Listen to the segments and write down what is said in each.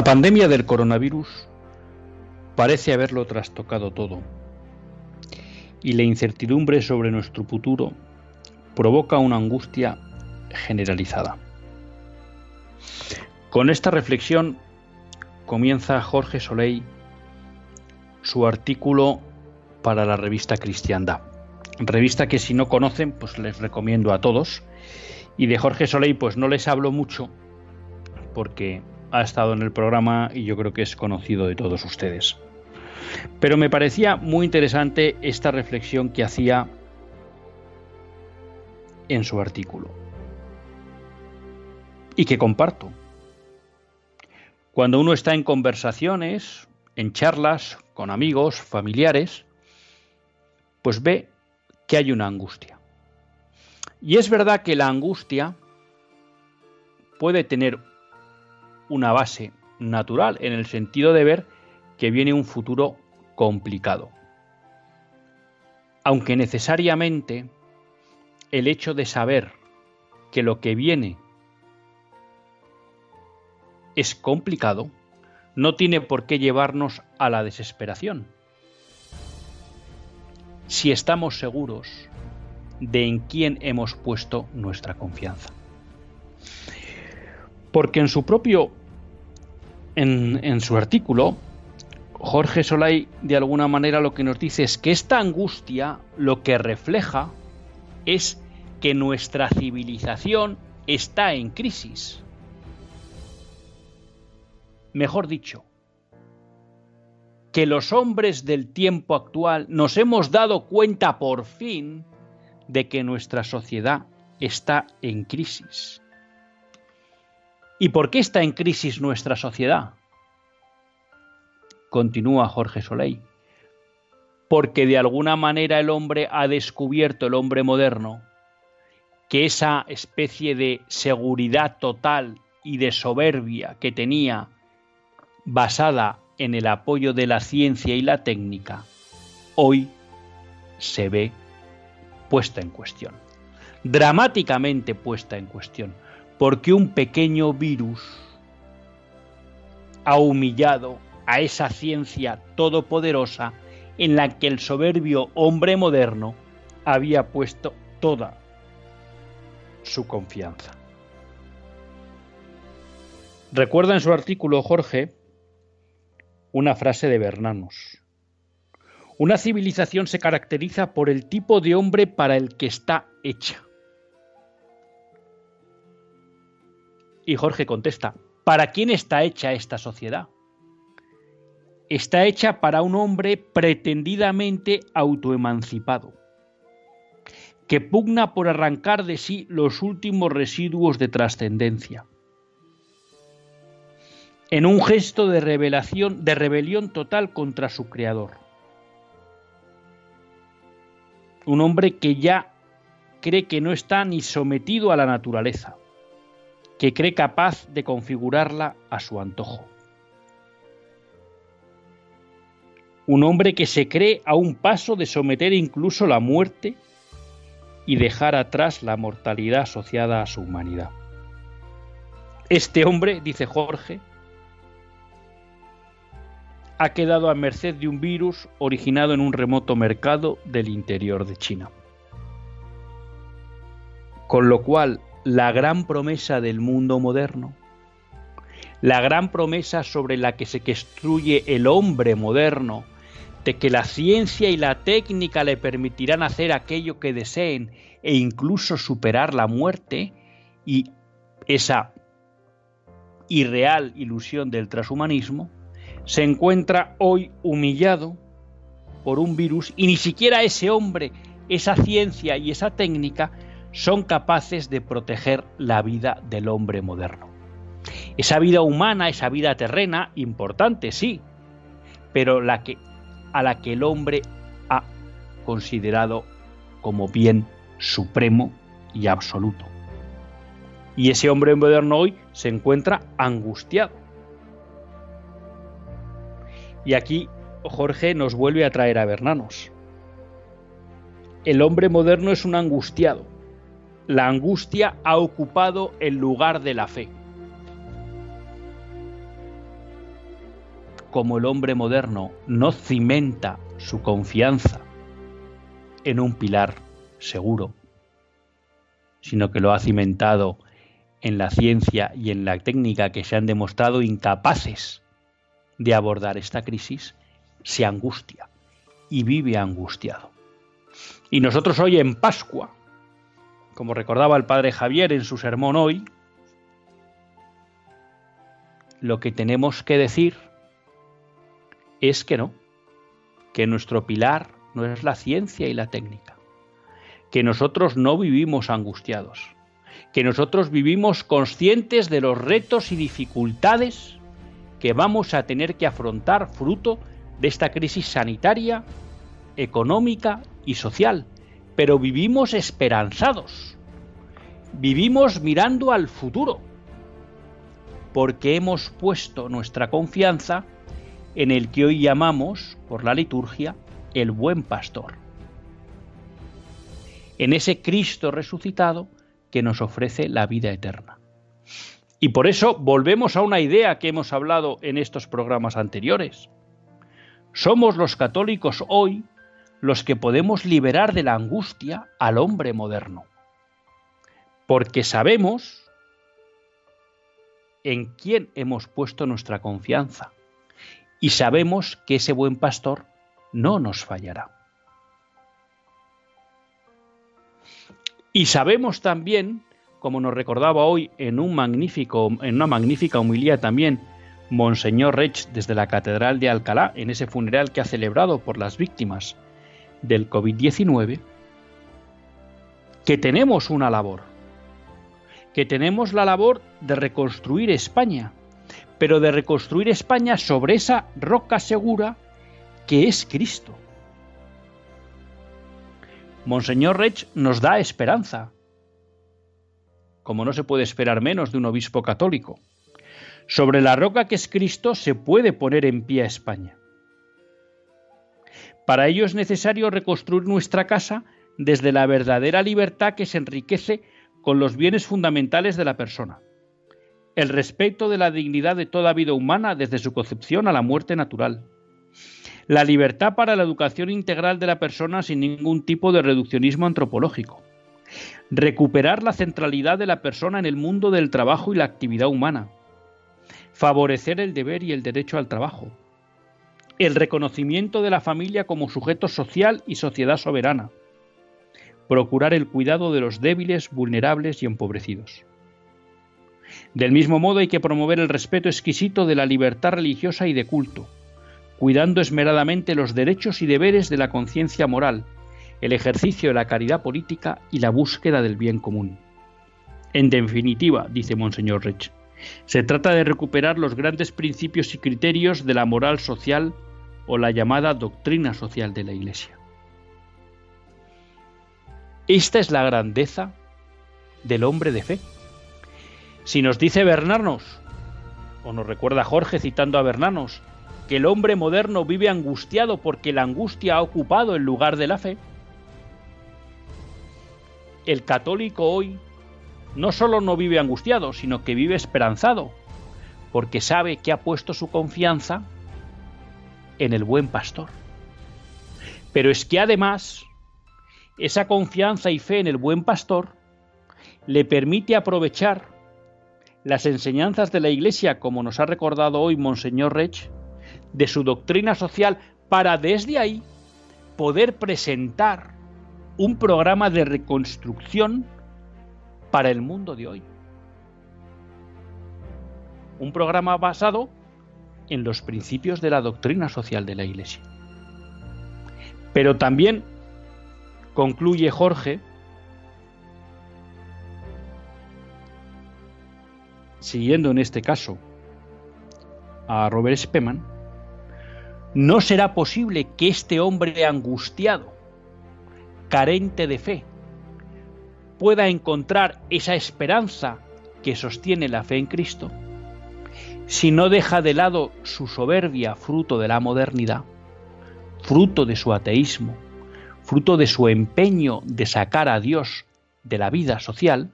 La pandemia del coronavirus parece haberlo trastocado todo y la incertidumbre sobre nuestro futuro provoca una angustia generalizada. Con esta reflexión comienza Jorge Soleil su artículo para la revista Cristiandad, revista que si no conocen pues les recomiendo a todos y de Jorge Soleil pues no les hablo mucho porque ha estado en el programa y yo creo que es conocido de todos ustedes. Pero me parecía muy interesante esta reflexión que hacía en su artículo y que comparto. Cuando uno está en conversaciones, en charlas con amigos, familiares, pues ve que hay una angustia. Y es verdad que la angustia puede tener una base natural en el sentido de ver que viene un futuro complicado. Aunque necesariamente el hecho de saber que lo que viene es complicado, no tiene por qué llevarnos a la desesperación. Si estamos seguros de en quién hemos puesto nuestra confianza. Porque en su propio en, su artículo, Jorge Solay de alguna manera lo que nos dice es que esta angustia lo que refleja es que nuestra civilización está en crisis. Mejor dicho, que los hombres del tiempo actual nos hemos dado cuenta por fin de que nuestra sociedad está en crisis. ¿Y por qué está en crisis nuestra sociedad? Continúa Jorge Soleil. Porque de alguna manera el hombre ha descubierto, el hombre moderno, que esa especie de seguridad total y de soberbia que tenía basada en el apoyo de la ciencia y la técnica, hoy se ve puesta en cuestión, dramáticamente puesta en cuestión porque un pequeño virus ha humillado a esa ciencia todopoderosa en la que el soberbio hombre moderno había puesto toda su confianza. Recuerda en su artículo, Jorge, una frase de Bernanos. Una civilización se caracteriza por el tipo de hombre para el que está hecha. Y Jorge contesta, ¿para quién está hecha esta sociedad? Está hecha para un hombre pretendidamente autoemancipado, que pugna por arrancar de sí los últimos residuos de trascendencia. En un gesto de revelación, de rebelión total contra su creador. Un hombre que ya cree que no está ni sometido a la naturaleza que cree capaz de configurarla a su antojo. Un hombre que se cree a un paso de someter incluso la muerte y dejar atrás la mortalidad asociada a su humanidad. Este hombre, dice Jorge, ha quedado a merced de un virus originado en un remoto mercado del interior de China. Con lo cual, la gran promesa del mundo moderno, la gran promesa sobre la que se construye el hombre moderno, de que la ciencia y la técnica le permitirán hacer aquello que deseen e incluso superar la muerte y esa irreal ilusión del transhumanismo, se encuentra hoy humillado por un virus y ni siquiera ese hombre, esa ciencia y esa técnica son capaces de proteger la vida del hombre moderno. Esa vida humana, esa vida terrena, importante, sí, pero la que, a la que el hombre ha considerado como bien supremo y absoluto. Y ese hombre moderno hoy se encuentra angustiado. Y aquí Jorge nos vuelve a traer a Bernanos. El hombre moderno es un angustiado. La angustia ha ocupado el lugar de la fe. Como el hombre moderno no cimenta su confianza en un pilar seguro, sino que lo ha cimentado en la ciencia y en la técnica que se han demostrado incapaces de abordar esta crisis, se angustia y vive angustiado. Y nosotros hoy en Pascua, como recordaba el padre Javier en su sermón hoy, lo que tenemos que decir es que no, que nuestro pilar no es la ciencia y la técnica, que nosotros no vivimos angustiados, que nosotros vivimos conscientes de los retos y dificultades que vamos a tener que afrontar fruto de esta crisis sanitaria, económica y social, pero vivimos esperanzados, vivimos mirando al futuro, porque hemos puesto nuestra confianza en el que hoy llamamos, por la liturgia, el buen pastor, en ese Cristo resucitado que nos ofrece la vida eterna. Y por eso volvemos a una idea que hemos hablado en estos programas anteriores. Somos los católicos hoy los que podemos liberar de la angustia al hombre moderno. Porque sabemos en quién hemos puesto nuestra confianza y sabemos que ese buen pastor no nos fallará. Y sabemos también, como nos recordaba hoy en, un magnífico, en una magnífica humilía también Monseñor Rech desde la Catedral de Alcalá, en ese funeral que ha celebrado por las víctimas del COVID-19, que tenemos una labor, que tenemos la labor de reconstruir España, pero de reconstruir España sobre esa roca segura que es Cristo. Monseñor Rech nos da esperanza, como no se puede esperar menos de un obispo católico. Sobre la roca que es Cristo se puede poner en pie a España. Para ello es necesario reconstruir nuestra casa desde la verdadera libertad que se enriquece con los bienes fundamentales de la persona. El respeto de la dignidad de toda vida humana desde su concepción a la muerte natural la libertad para la educación integral de la persona sin ningún tipo de reduccionismo antropológico. Recuperar la centralidad de la persona en el mundo del trabajo y la actividad humana. Favorecer el deber y el derecho al trabajo. El reconocimiento de la familia como sujeto social y sociedad soberana. Procurar el cuidado de los débiles, vulnerables y empobrecidos. Del mismo modo hay que promover el respeto exquisito de la libertad religiosa y de culto cuidando esmeradamente los derechos y deberes de la conciencia moral, el ejercicio de la caridad política y la búsqueda del bien común. En definitiva, dice Monseñor Rech, se trata de recuperar los grandes principios y criterios de la moral social o la llamada doctrina social de la Iglesia. Esta es la grandeza del hombre de fe. Si nos dice Bernarnos, o nos recuerda Jorge citando a Bernanos, que el hombre moderno vive angustiado porque la angustia ha ocupado el lugar de la fe, el católico hoy no solo no vive angustiado, sino que vive esperanzado, porque sabe que ha puesto su confianza en el buen pastor. Pero es que además, esa confianza y fe en el buen pastor le permite aprovechar las enseñanzas de la Iglesia, como nos ha recordado hoy Monseñor Rech, de su doctrina social para desde ahí poder presentar un programa de reconstrucción para el mundo de hoy. Un programa basado en los principios de la doctrina social de la Iglesia. Pero también concluye Jorge siguiendo en este caso a Robert Spemann, no será posible que este hombre angustiado, carente de fe, pueda encontrar esa esperanza que sostiene la fe en Cristo si no deja de lado su soberbia fruto de la modernidad, fruto de su ateísmo, fruto de su empeño de sacar a Dios de la vida social,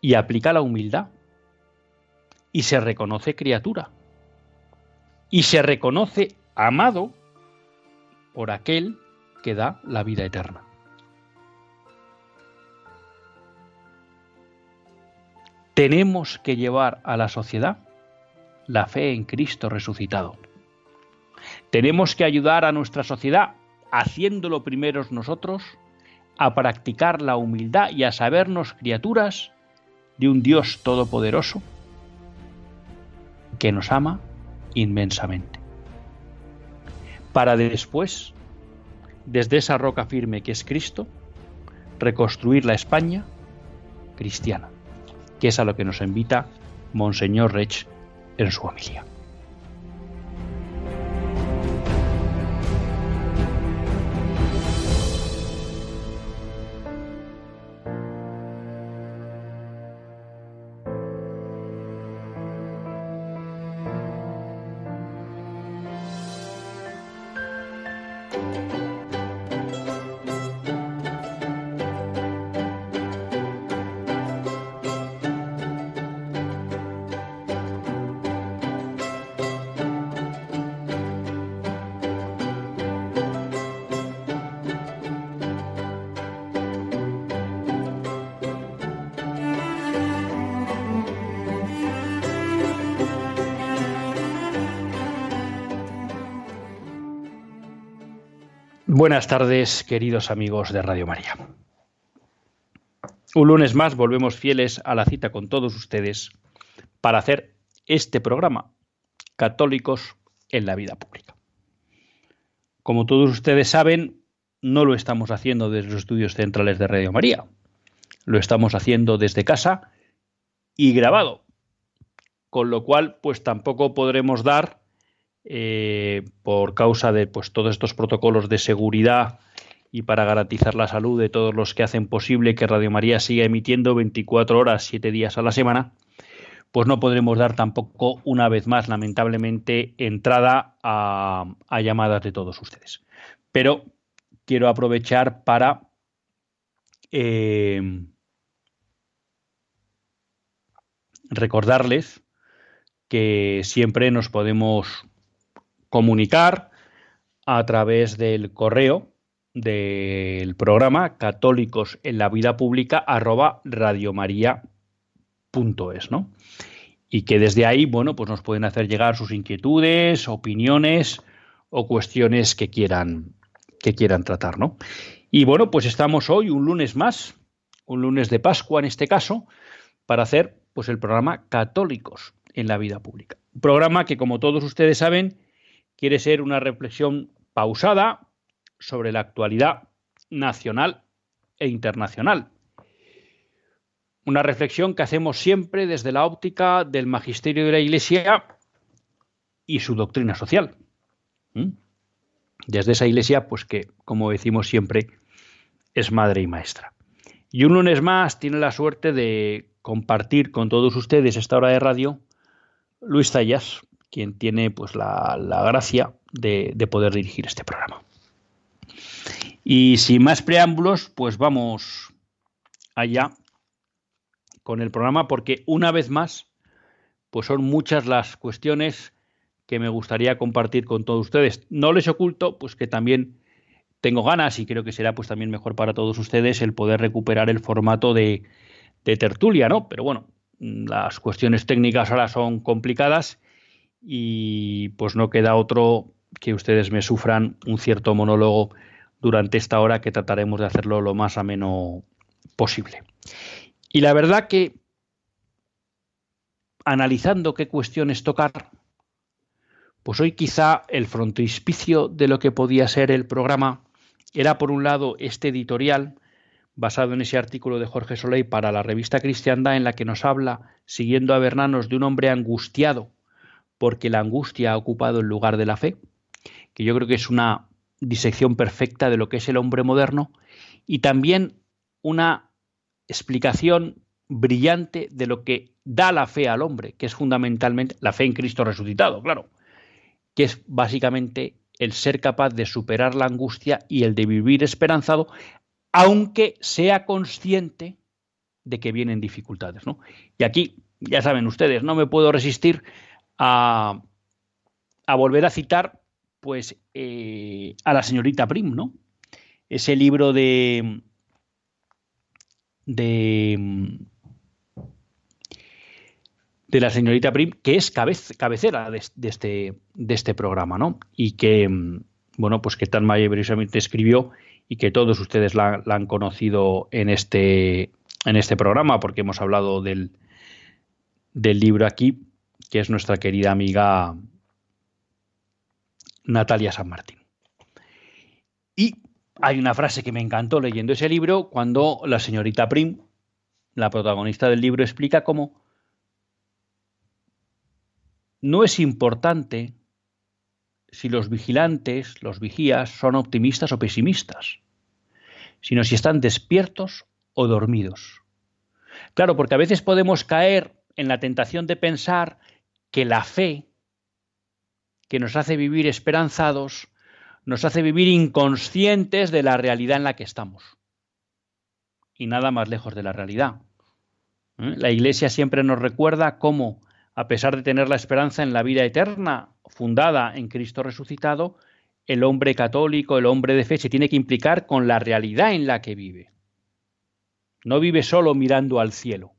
y aplica la humildad, y se reconoce criatura, y se reconoce amado por aquel que da la vida eterna. Tenemos que llevar a la sociedad la fe en Cristo resucitado. Tenemos que ayudar a nuestra sociedad, haciéndolo primeros nosotros, a practicar la humildad y a sabernos criaturas de un Dios todopoderoso que nos ama inmensamente. Para después, desde esa roca firme que es Cristo, reconstruir la España cristiana que es a lo que nos invita Monseñor Rech en su familia. Buenas tardes, queridos amigos de Radio María. Un lunes más volvemos fieles a la cita con todos ustedes para hacer este programa, Católicos en la Vida Pública. Como todos ustedes saben, no lo estamos haciendo desde los estudios centrales de Radio María, lo estamos haciendo desde casa y grabado, con lo cual pues tampoco podremos dar eh, por causa de pues, todos estos protocolos de seguridad y para garantizar la salud de todos los que hacen posible que Radio María siga emitiendo 24 horas, 7 días a la semana, pues no podremos dar tampoco una vez más, lamentablemente, entrada a, llamadas de todos ustedes. Pero quiero aprovechar para eh, recordarles que siempre nos podemos comunicar a través del correo del programa católicos en la vida pública arroba radiomaria.es, ¿no? Y que desde ahí, bueno, pues nos pueden hacer llegar sus inquietudes, opiniones o cuestiones que quieran, que quieran tratar, ¿no? Y bueno, pues estamos hoy un lunes más, un lunes de Pascua en este caso, para hacer pues el programa Católicos en la vida pública. Programa que, como todos ustedes saben, quiere ser una reflexión pausada sobre la actualidad nacional e internacional. Una reflexión que hacemos siempre desde la óptica del magisterio de la Iglesia y su doctrina social. Desde esa Iglesia, pues que, como decimos siempre, es madre y maestra. Y un lunes más tiene la suerte de compartir con todos ustedes esta hora de radio Luis Tallas, quien tiene pues la, gracia de, poder dirigir este programa. Y sin más preámbulos, pues vamos allá con el programa, porque una vez más, pues son muchas las cuestiones que me gustaría compartir con todos ustedes. No les oculto, pues que también tengo ganas y creo que será pues también mejor para todos ustedes el poder recuperar el formato de, de tertulia, ¿no? Pero bueno, las cuestiones técnicas ahora son complicadas y pues no queda otro que ustedes me sufran un cierto monólogo durante esta hora que trataremos de hacerlo lo más ameno posible. Y la verdad que analizando qué cuestiones tocar, pues hoy quizá el frontispicio de lo que podía ser el programa era por un lado este editorial basado en ese artículo de Jorge Soleil para la revista Cristiandad en la que nos habla, siguiendo a Bernanos, de un hombre angustiado porque la angustia ha ocupado el lugar de la fe, que yo creo que es una disección perfecta de lo que es el hombre moderno, y también una explicación brillante de lo que da la fe al hombre, que es fundamentalmente la fe en Cristo resucitado, claro, que es básicamente el ser capaz de superar la angustia y el de vivir esperanzado, aunque sea consciente de que vienen dificultades. ¿no? Y aquí, ya saben ustedes, no me puedo resistir a, volver a citar pues eh, a la señorita Prim, ¿no? Ese libro de de de la señorita Prim, que es cabecera de, este, de este programa, ¿no? Y que, bueno, pues que tan maravillosamente escribió y que todos ustedes la, han conocido en este, en este programa, porque hemos hablado del, del libro aquí, que es nuestra querida amiga Natalia San Martín. Y hay una frase que me encantó leyendo ese libro cuando la señorita Prim, la protagonista del libro, explica cómo no es importante si los vigilantes, los vigías, son optimistas o pesimistas, sino si están despiertos o dormidos. Claro, porque a veces podemos caer en la tentación de pensar que la fe que nos hace vivir esperanzados, nos hace vivir inconscientes de la realidad en la que estamos. Y nada más lejos de la realidad. ¿Eh? La Iglesia siempre nos recuerda cómo, a pesar de tener la esperanza en la vida eterna fundada en Cristo resucitado, el hombre católico, el hombre de fe, se tiene que implicar con la realidad en la que vive. No vive solo mirando al cielo,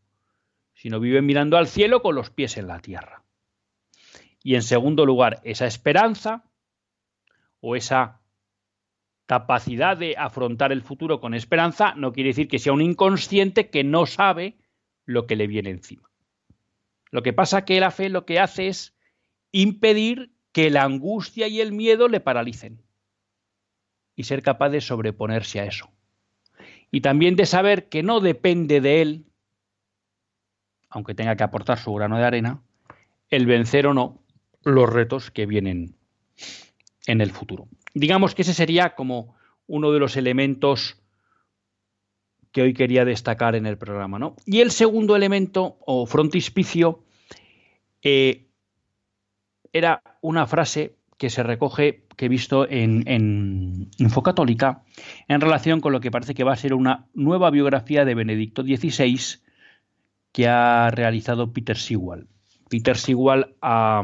sino vive mirando al cielo con los pies en la tierra. Y en segundo lugar, esa esperanza o esa capacidad de afrontar el futuro con esperanza no quiere decir que sea un inconsciente que no sabe lo que le viene encima. Lo que pasa que la fe lo que hace es impedir que la angustia y el miedo le paralicen y ser capaz de sobreponerse a eso. Y también de saber que no depende de él, aunque tenga que aportar su grano de arena, el vencer o no los retos que vienen en el futuro. Digamos que ese sería como uno de los elementos que hoy quería destacar en el programa. ¿no? Y el segundo elemento o frontispicio eh, era una frase que se recoge, que he visto en, Infocatólica, en relación con lo que parece que va a ser una nueva biografía de Benedicto XVI que ha realizado Peter Sewell. Peter Sewell ha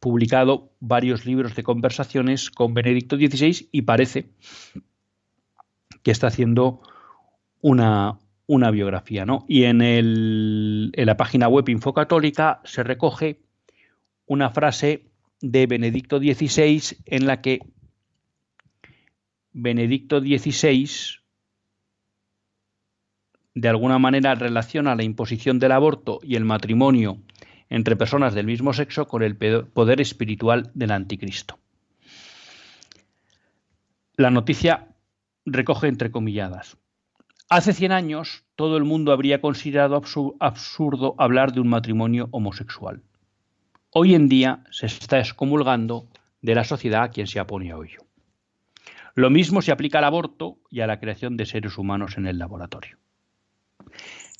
publicado varios libros de conversaciones con Benedicto XVI y parece que está haciendo una, una biografía. ¿no? Y en, el, en la página web Infocatólica se recoge una frase de Benedicto XVI en la que Benedicto XVI de alguna manera relaciona la imposición del aborto y el matrimonio entre personas del mismo sexo con el poder espiritual del anticristo. La noticia recoge entrecomilladas. Hace 100 años todo el mundo habría considerado absurdo hablar de un matrimonio homosexual. Hoy en día se está excomulgando de la sociedad a quien se opone a ello. Lo mismo se aplica al aborto y a la creación de seres humanos en el laboratorio.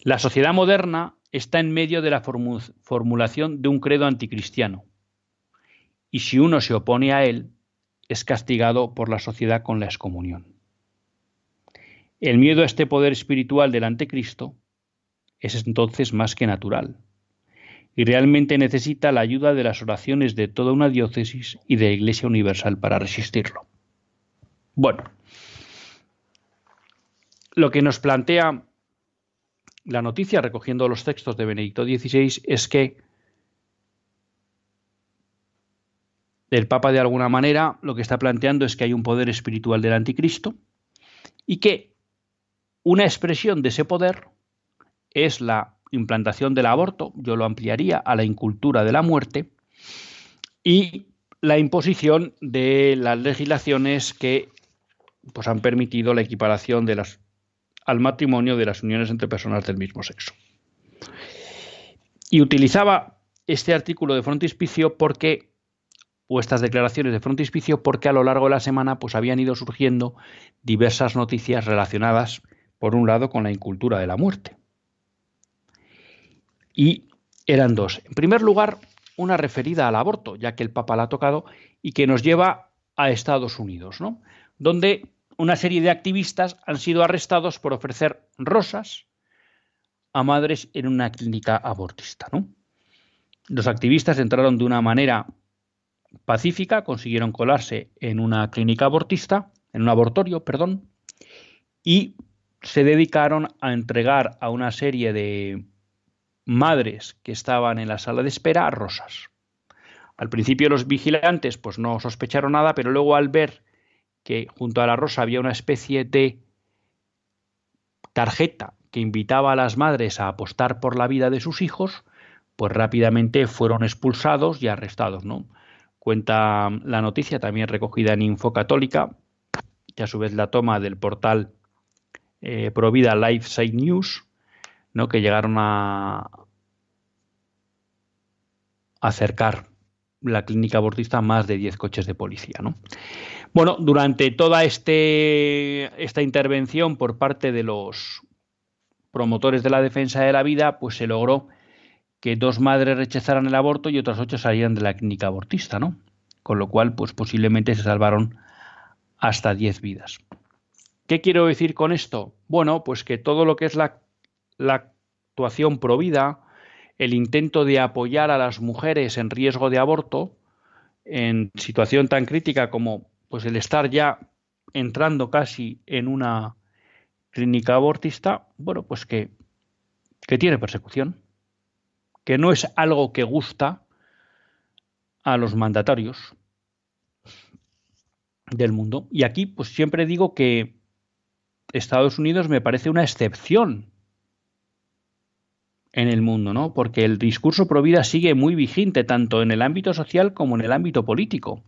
La sociedad moderna está en medio de la formulación de un credo anticristiano, y si uno se opone a él, es castigado por la sociedad con la excomunión. El miedo a este poder espiritual del anticristo es entonces más que natural, y realmente necesita la ayuda de las oraciones de toda una diócesis y de la Iglesia Universal para resistirlo. Bueno, lo que nos plantea la noticia, recogiendo los textos de Benedicto XVI, es que el Papa de alguna manera lo que está planteando es que hay un poder espiritual del anticristo y que una expresión de ese poder es la implantación del aborto, yo lo ampliaría a la incultura de la muerte, y la imposición de las legislaciones que pues, han permitido la equiparación de las, al matrimonio de las uniones entre personas del mismo sexo. Y utilizaba este artículo de frontispicio porque o estas declaraciones de frontispicio porque a lo largo de la semana pues habían ido surgiendo diversas noticias relacionadas por un lado con la incultura de la muerte. Y eran dos. En primer lugar, una referida al aborto, ya que el Papa la ha tocado, y que nos lleva a Estados Unidos, ¿no? donde una serie de activistas han sido arrestados por ofrecer rosas a madres en una clínica abortista. ¿no? Los activistas entraron de una manera pacífica, consiguieron colarse en una clínica abortista, en un abortorio, perdón, y se dedicaron a entregar a una serie de madres que estaban en la sala de espera rosas. Al principio los vigilantes pues no sospecharon nada, pero luego al ver que junto a la rosa había una especie de tarjeta que invitaba a las madres a apostar por la vida de sus hijos, pues rápidamente fueron expulsados y arrestados, ¿no? Cuenta la noticia también recogida en Info Católica, que a su vez la toma del portal eh, Provida Side News, ¿no? que llegaron a acercar la clínica abortista más de 10 coches de policía. ¿no? Bueno, durante toda este, esta intervención por parte de los promotores de la defensa de la vida, pues se logró que dos madres rechazaran el aborto y otras ocho salían de la clínica abortista, ¿no? Con lo cual, pues posiblemente se salvaron hasta 10 vidas. ¿Qué quiero decir con esto? Bueno, pues que todo lo que es la, la actuación provida, el intento de apoyar a las mujeres en riesgo de aborto, en situación tan crítica como pues el estar ya entrando casi en una clínica abortista, bueno, pues que, que tiene persecución, que no es algo que gusta a los mandatarios del mundo. Y aquí, pues siempre digo que Estados Unidos me parece una excepción en el mundo, ¿no? Porque el discurso pro vida sigue muy vigente tanto en el ámbito social como en el ámbito político.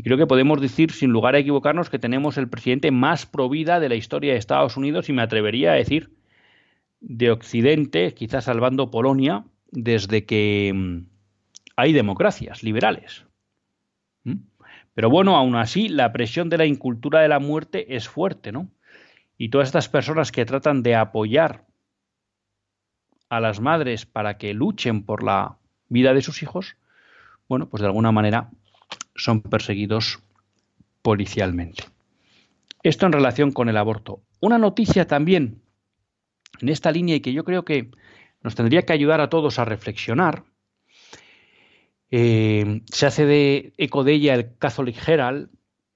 Y creo que podemos decir, sin lugar a equivocarnos, que tenemos el presidente más pro vida de la historia de Estados Unidos y me atrevería a decir de Occidente, quizás salvando Polonia, desde que mm, hay democracias liberales. ¿Mm? Pero bueno, aún así, la presión de la incultura de la muerte es fuerte, ¿no? Y todas estas personas que tratan de apoyar a las madres para que luchen por la vida de sus hijos, bueno, pues de alguna manera son perseguidos policialmente. Esto en relación con el aborto. Una noticia también en esta línea y que yo creo que nos tendría que ayudar a todos a reflexionar. Eh, se hace de eco de ella el Catholic Herald,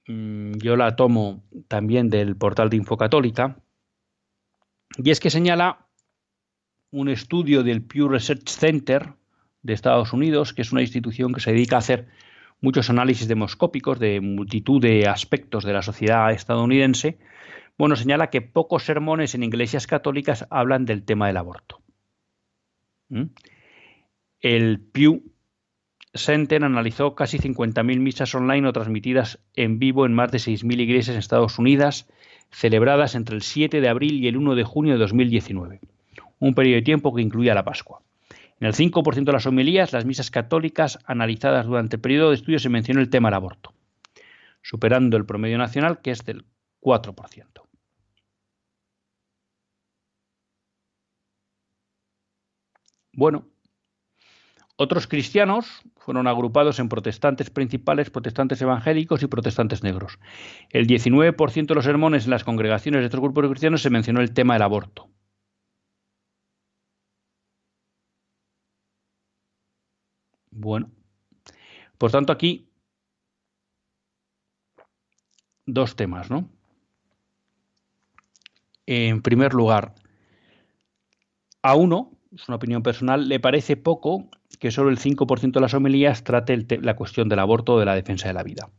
Mm, yo la tomo también del portal de Infocatólica, y es que señala un estudio del Pew Research Center de Estados Unidos, que es una institución que se dedica a hacer muchos análisis demoscópicos de multitud de aspectos de la sociedad estadounidense, bueno, señala que pocos sermones en iglesias católicas hablan del tema del aborto. ¿Mm? El Pew Center analizó casi 50.000 misas online o transmitidas en vivo en más de 6.000 iglesias en Estados Unidos, celebradas entre el 7 de abril y el 1 de junio de 2019, un periodo de tiempo que incluía la Pascua. En el 5% de las homilías, las misas católicas analizadas durante el periodo de estudio se mencionó el tema del aborto, superando el promedio nacional que es del 4%. Bueno, otros cristianos fueron agrupados en protestantes principales, protestantes evangélicos y protestantes negros. El 19% de los sermones en las congregaciones de estos grupos cristianos se mencionó el tema del aborto. Bueno, por tanto aquí dos temas, ¿no? En primer lugar, a uno es una opinión personal, le parece poco que solo el 5% de las homilías trate la cuestión del aborto o de la defensa de la vida.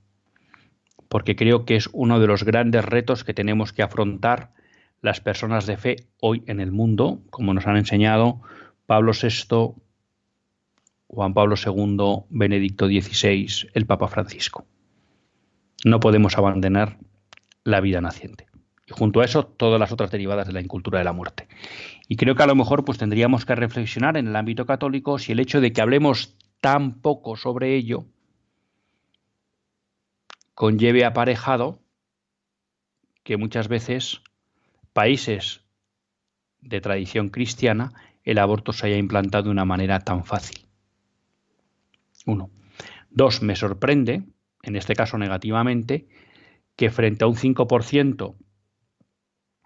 Porque creo que es uno de los grandes retos que tenemos que afrontar las personas de fe hoy en el mundo, como nos han enseñado Pablo VI, Juan Pablo II, Benedicto XVI, el Papa Francisco. No podemos abandonar la vida naciente. Y junto a eso, todas las otras derivadas de la incultura de la muerte. Y creo que a lo mejor pues tendríamos que reflexionar en el ámbito católico si el hecho de que hablemos tan poco sobre ello conlleve aparejado que muchas veces países de tradición cristiana el aborto se haya implantado de una manera tan fácil. Uno. Dos, me sorprende, en este caso negativamente, que frente a un 5%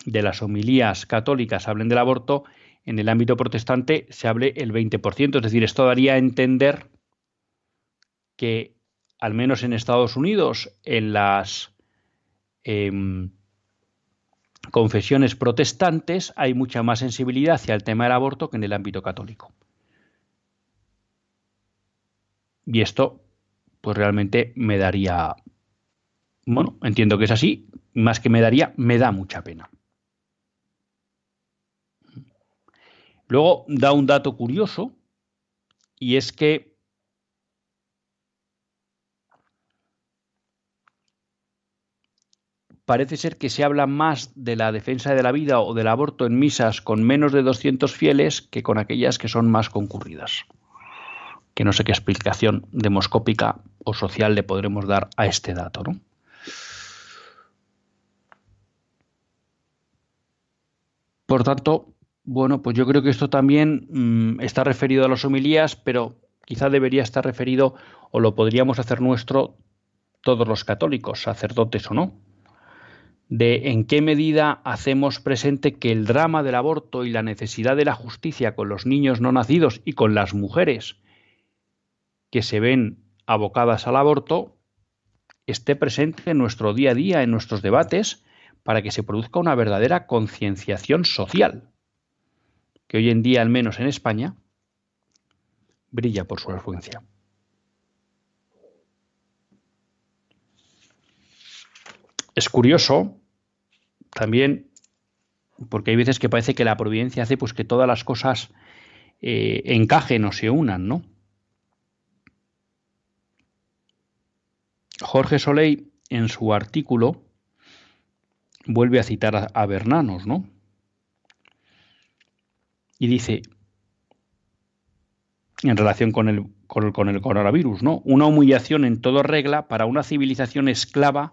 de las homilías católicas hablen del aborto, en el ámbito protestante se hable el 20%. Es decir, esto daría a entender que, al menos en Estados Unidos, en las em, confesiones protestantes hay mucha más sensibilidad hacia el tema del aborto que en el ámbito católico. Y esto, pues realmente me daría, bueno, entiendo que es así, más que me daría, me da mucha pena. Luego da un dato curioso y es que parece ser que se habla más de la defensa de la vida o del aborto en misas con menos de 200 fieles que con aquellas que son más concurridas. Que no sé qué explicación demoscópica o social le podremos dar a este dato, ¿no? Por tanto, bueno, pues yo creo que esto también mm, está referido a las homilías, pero quizá debería estar referido o lo podríamos hacer nuestro todos los católicos, sacerdotes o no, de en qué medida hacemos presente que el drama del aborto y la necesidad de la justicia con los niños no nacidos y con las mujeres que se ven abocadas al aborto esté presente en nuestro día a día, en nuestros debates, para que se produzca una verdadera concienciación social que hoy en día, al menos en España, brilla por su afluencia. Es curioso también, porque hay veces que parece que la providencia hace pues que todas las cosas eh, encajen o se unan, ¿no? Jorge Soleil, en su artículo, vuelve a citar a, Bernanos, ¿no? y dice, en relación con el, con el, coronavirus, ¿no? Una humillación en toda regla para una civilización esclava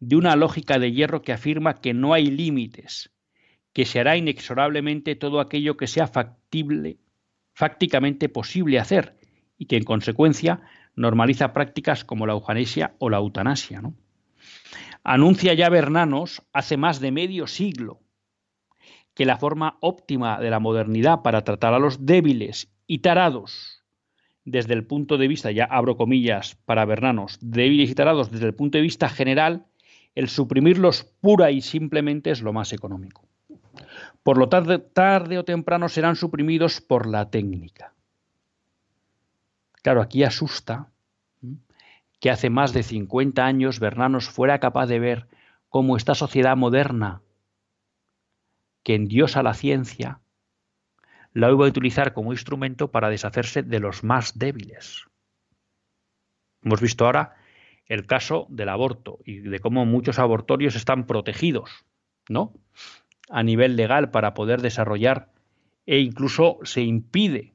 de una lógica de hierro que afirma que no hay límites, que se hará inexorablemente todo aquello que sea factible, fácticamente posible hacer y que en consecuencia normaliza prácticas como la eugenesia o la eutanasia. ¿no? Anuncia ya Bernanos hace más de medio siglo que la forma óptima de la modernidad para tratar a los débiles y tarados desde el punto de vista, ya abro comillas para Bernanos, débiles y tarados desde el punto de vista general, el suprimirlos pura y simplemente es lo más económico. Por lo tarde, tarde o temprano serán suprimidos por la técnica. Claro, aquí asusta que hace más de 50 años Bernanos fuera capaz de ver cómo esta sociedad moderna que endiosa la ciencia, la iba a utilizar como instrumento para deshacerse de los más débiles. Hemos visto ahora el caso del aborto y de cómo muchos abortorios están protegidos, ¿no? A nivel legal para poder desarrollar e incluso se impide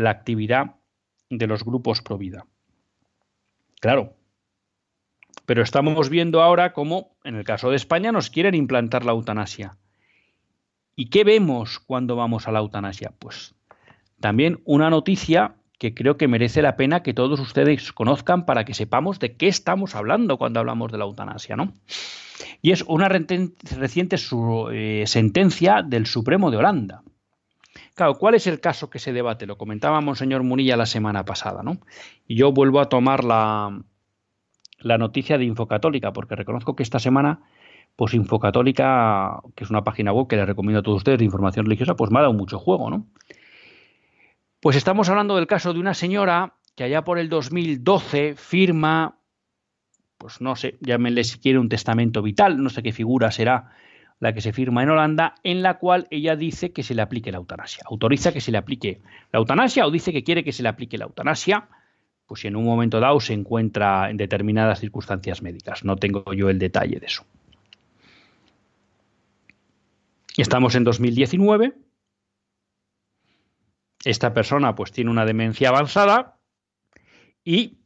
la actividad de los grupos pro vida. Claro, pero estamos viendo ahora cómo, en el caso de España, nos quieren implantar la eutanasia. ¿Y qué vemos cuando vamos a la eutanasia? Pues también una noticia que creo que merece la pena que todos ustedes conozcan para que sepamos de qué estamos hablando cuando hablamos de la eutanasia, ¿no? Y es una reciente eh, sentencia del Supremo de Holanda. Claro, ¿cuál es el caso que se debate? Lo comentábamos, señor Munilla la semana pasada, ¿no? Y yo vuelvo a tomar la, la noticia de Infocatólica, porque reconozco que esta semana pues Infocatólica, que es una página web que les recomiendo a todos ustedes de información religiosa, pues me ha dado mucho juego, ¿no? Pues estamos hablando del caso de una señora que allá por el 2012 firma, pues no sé, llámenle si quiere un testamento vital, no sé qué figura será la que se firma en Holanda, en la cual ella dice que se le aplique la eutanasia. Autoriza que se le aplique la eutanasia o dice que quiere que se le aplique la eutanasia, pues si en un momento dado se encuentra en determinadas circunstancias médicas. No tengo yo el detalle de eso. Estamos en 2019. Esta persona pues tiene una demencia avanzada y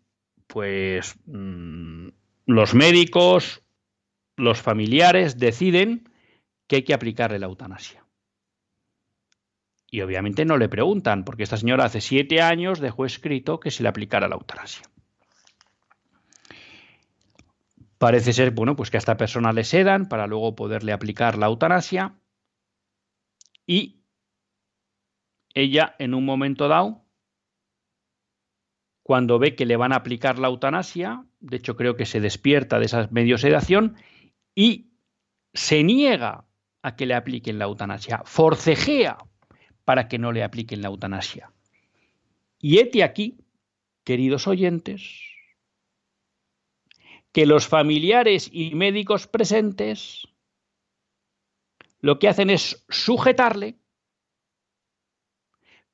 pues mm, los médicos, los familiares deciden que hay que aplicarle la eutanasia. Y obviamente no le preguntan, porque esta señora hace siete años dejó escrito que se le aplicara la eutanasia. Parece ser, bueno, pues que a esta persona le sedan para luego poderle aplicar la eutanasia. Y ella, en un momento dado, cuando ve que le van a aplicar la eutanasia, de hecho creo que se despierta de esa medio sedación y se niega a que le apliquen la eutanasia, forcejea para que no le apliquen la eutanasia. Y hete aquí, queridos oyentes, que los familiares y médicos presentes lo que hacen es sujetarle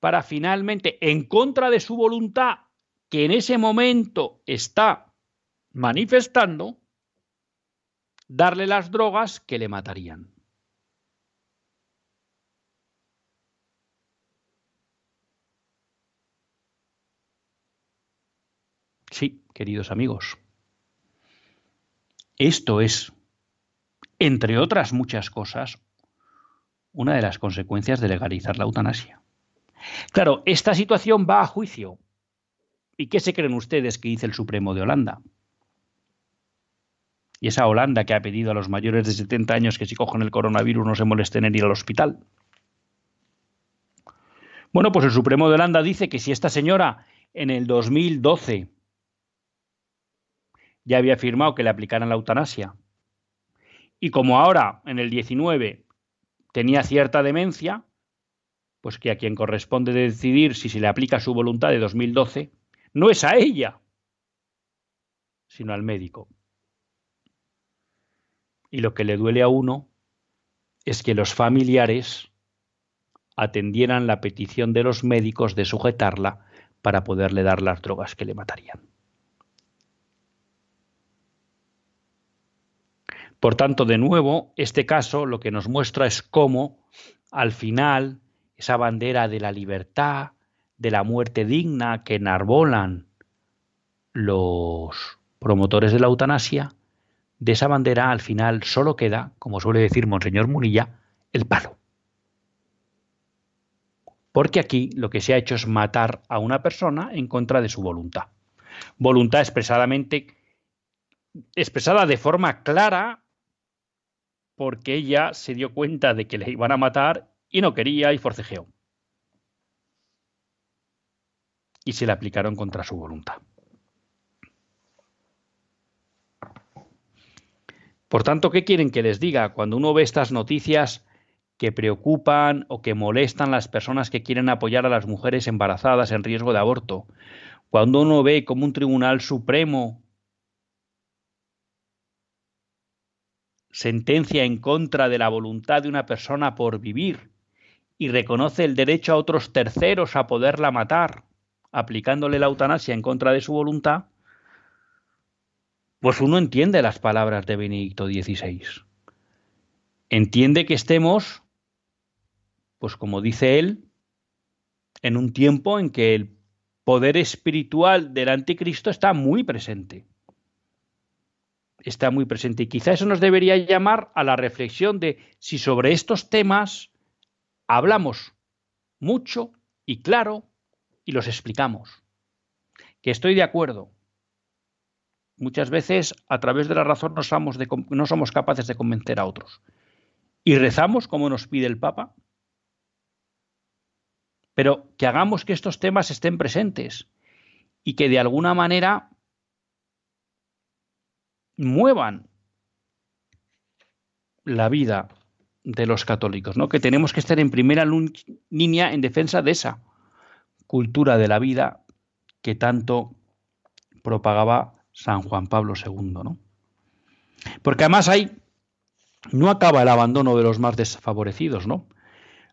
para finalmente, en contra de su voluntad, que en ese momento está manifestando, darle las drogas que le matarían. Sí, queridos amigos. Esto es, entre otras muchas cosas, una de las consecuencias de legalizar la eutanasia. Claro, esta situación va a juicio. ¿Y qué se creen ustedes que dice el Supremo de Holanda? Y esa Holanda que ha pedido a los mayores de 70 años que si cogen el coronavirus no se molesten en ir al hospital. Bueno, pues el Supremo de Holanda dice que si esta señora en el 2012 ya había afirmado que le aplicaran la eutanasia. Y como ahora, en el 19, tenía cierta demencia, pues que a quien corresponde decidir si se le aplica su voluntad de 2012, no es a ella, sino al médico. Y lo que le duele a uno es que los familiares atendieran la petición de los médicos de sujetarla para poderle dar las drogas que le matarían. Por tanto, de nuevo, este caso lo que nos muestra es cómo, al final, esa bandera de la libertad, de la muerte digna que enarbolan los promotores de la eutanasia, de esa bandera al final solo queda, como suele decir Monseñor Munilla, el palo. Porque aquí lo que se ha hecho es matar a una persona en contra de su voluntad. Voluntad expresadamente expresada de forma clara porque ella se dio cuenta de que le iban a matar y no quería y forcejeó. Y se le aplicaron contra su voluntad. Por tanto, ¿qué quieren que les diga? Cuando uno ve estas noticias que preocupan o que molestan a las personas que quieren apoyar a las mujeres embarazadas en riesgo de aborto, cuando uno ve como un tribunal supremo sentencia en contra de la voluntad de una persona por vivir y reconoce el derecho a otros terceros a poderla matar, aplicándole la eutanasia en contra de su voluntad, pues uno entiende las palabras de Benedicto XVI. Entiende que estemos, pues como dice él, en un tiempo en que el poder espiritual del anticristo está muy presente está muy presente. Y quizá eso nos debería llamar a la reflexión de si sobre estos temas hablamos mucho y claro y los explicamos. Que estoy de acuerdo. Muchas veces a través de la razón no somos, no somos capaces de convencer a otros. Y rezamos como nos pide el Papa. Pero que hagamos que estos temas estén presentes y que de alguna manera muevan la vida de los católicos, ¿no? Que tenemos que estar en primera línea en defensa de esa cultura de la vida que tanto propagaba San Juan Pablo II. Porque además ahí no acaba el abandono de los más desfavorecidos, ¿no?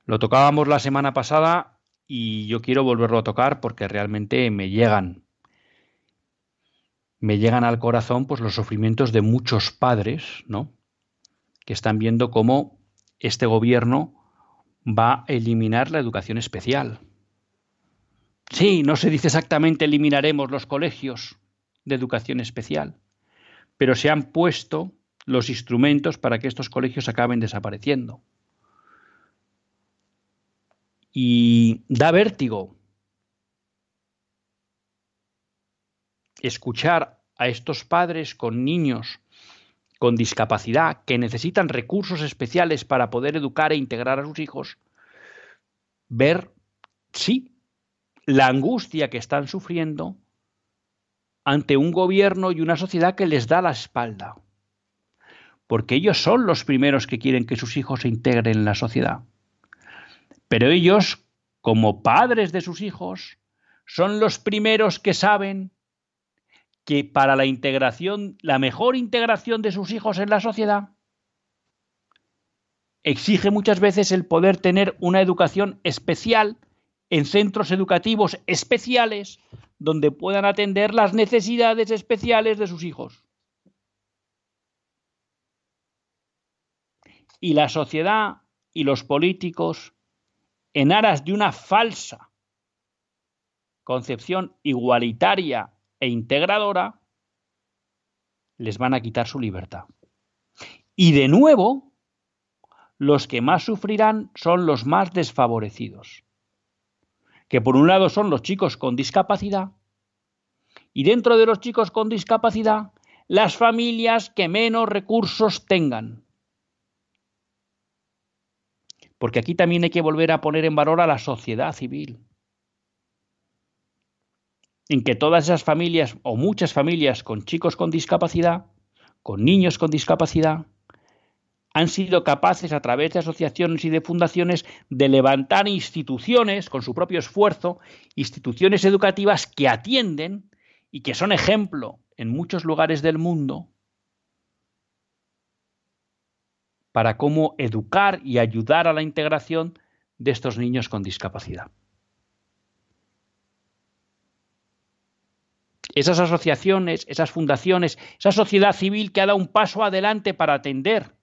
Lo tocábamos la semana pasada y yo quiero volverlo a tocar porque realmente me llegan me llegan al corazón pues los sufrimientos de muchos padres, ¿no? Que están viendo cómo este gobierno va a eliminar la educación especial. Sí, no se dice exactamente eliminaremos los colegios de educación especial, pero se han puesto los instrumentos para que estos colegios acaben desapareciendo. Y da vértigo escuchar a estos padres con niños con discapacidad que necesitan recursos especiales para poder educar e integrar a sus hijos, ver, sí, la angustia que están sufriendo ante un gobierno y una sociedad que les da la espalda. Porque ellos son los primeros que quieren que sus hijos se integren en la sociedad. Pero ellos, como padres de sus hijos, son los primeros que saben que para la integración, la mejor integración de sus hijos en la sociedad, exige muchas veces el poder tener una educación especial en centros educativos especiales donde puedan atender las necesidades especiales de sus hijos. Y la sociedad y los políticos, en aras de una falsa concepción igualitaria e integradora, les van a quitar su libertad. Y de nuevo, los que más sufrirán son los más desfavorecidos, que por un lado son los chicos con discapacidad, y dentro de los chicos con discapacidad, las familias que menos recursos tengan. Porque aquí también hay que volver a poner en valor a la sociedad civil en que todas esas familias o muchas familias con chicos con discapacidad, con niños con discapacidad, han sido capaces a través de asociaciones y de fundaciones de levantar instituciones con su propio esfuerzo, instituciones educativas que atienden y que son ejemplo en muchos lugares del mundo para cómo educar y ayudar a la integración de estos niños con discapacidad. Esas asociaciones, esas fundaciones, esa sociedad civil que ha dado un paso adelante para atender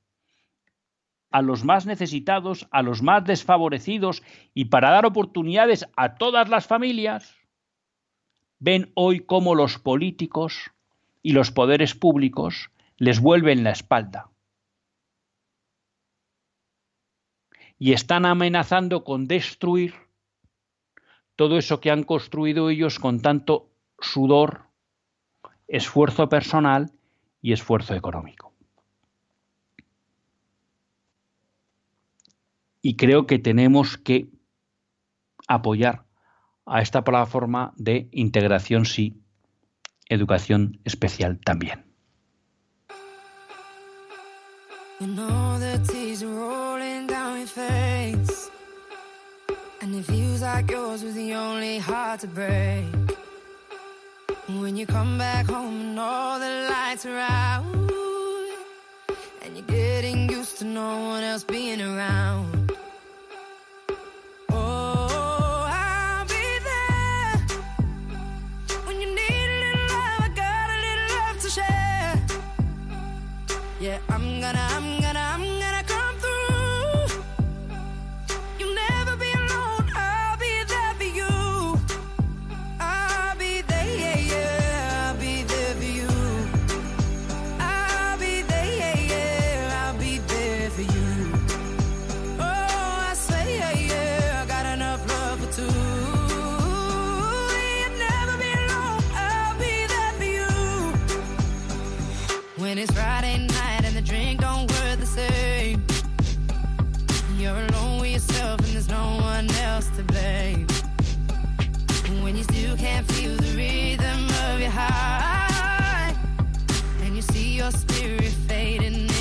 a los más necesitados, a los más desfavorecidos y para dar oportunidades a todas las familias, ven hoy cómo los políticos y los poderes públicos les vuelven la espalda. Y están amenazando con destruir todo eso que han construido ellos con tanto sudor, esfuerzo personal y esfuerzo económico. Y creo que tenemos que apoyar a esta plataforma de integración sí, educación especial también. When you come back home and all the lights are out, and you're getting used to no one else being around. Can't feel the rhythm of your heart, and you see your spirit fading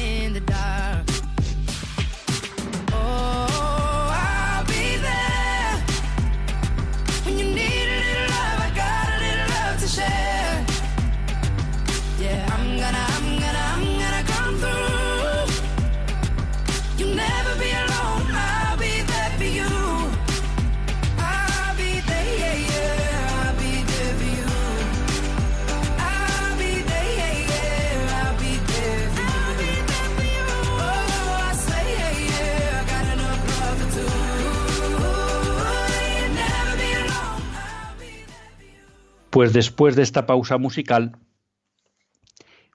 Pues después de esta pausa musical,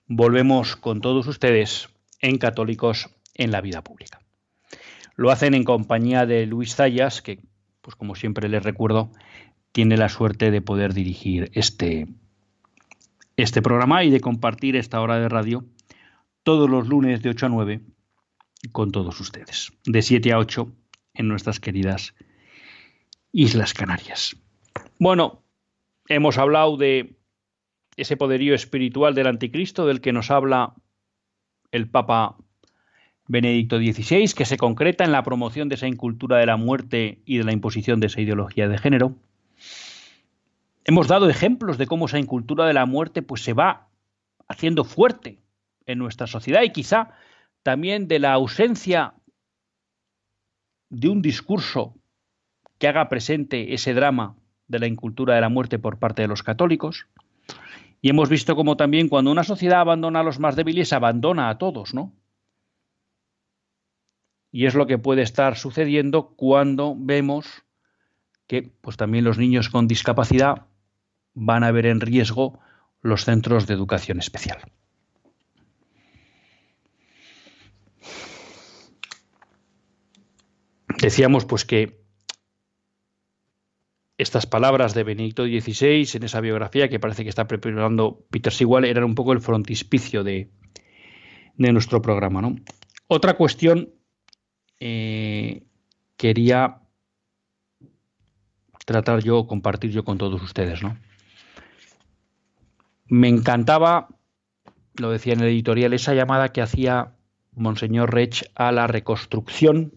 volvemos con todos ustedes en Católicos en la Vida Pública. Lo hacen en compañía de Luis Zayas, que, pues como siempre les recuerdo, tiene la suerte de poder dirigir este, este programa y de compartir esta hora de radio todos los lunes de 8 a 9 con todos ustedes, de 7 a 8 en nuestras queridas Islas Canarias. Bueno, hemos hablado de ese poderío espiritual del anticristo del que nos habla el Papa Benedicto XVI, que se concreta en la promoción de esa incultura de la muerte y de la imposición de esa ideología de género. Hemos dado ejemplos de cómo esa incultura de la muerte pues, se va haciendo fuerte en nuestra sociedad y quizá también de la ausencia de un discurso que haga presente ese drama de la incultura de la muerte por parte de los católicos. Y hemos visto como también cuando una sociedad abandona a los más débiles, abandona a todos, ¿no? Y es lo que puede estar sucediendo cuando vemos que pues también los niños con discapacidad van a ver en riesgo los centros de educación especial. Decíamos pues que estas palabras de Benedicto XVI en esa biografía que parece que está preparando Peter Sigual eran un poco el frontispicio de, nuestro programa. ¿no? Otra cuestión eh, quería tratar yo, compartir yo con todos ustedes. ¿no? Me encantaba, lo decía en el editorial, esa llamada que hacía Monseñor Rech a la reconstrucción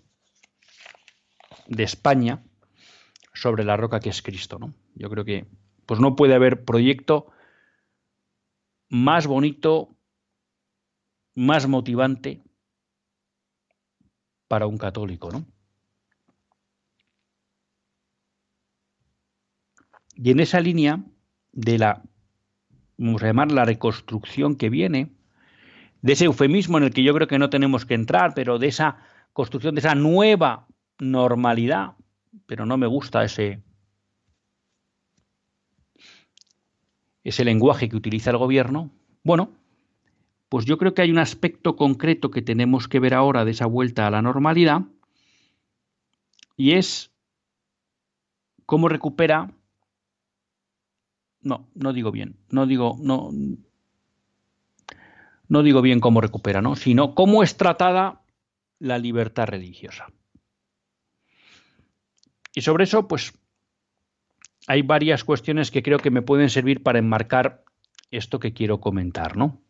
de España sobre la roca que es Cristo. ¿no? Yo creo que pues no puede haber proyecto más bonito, más motivante para un católico, ¿no? Y en esa línea de la, vamos a llamar la reconstrucción que viene, de ese eufemismo en el que yo creo que no tenemos que entrar, pero de esa construcción, de esa nueva normalidad pero no me gusta ese, ese lenguaje que utiliza el gobierno, bueno, pues yo creo que hay un aspecto concreto que tenemos que ver ahora de esa vuelta a la normalidad y es cómo recupera no, no digo bien, no digo no no digo bien cómo recupera, ¿no? sino cómo es tratada la libertad religiosa. Y sobre eso, pues hay varias cuestiones que creo que me pueden servir para enmarcar esto que quiero comentar, ¿no?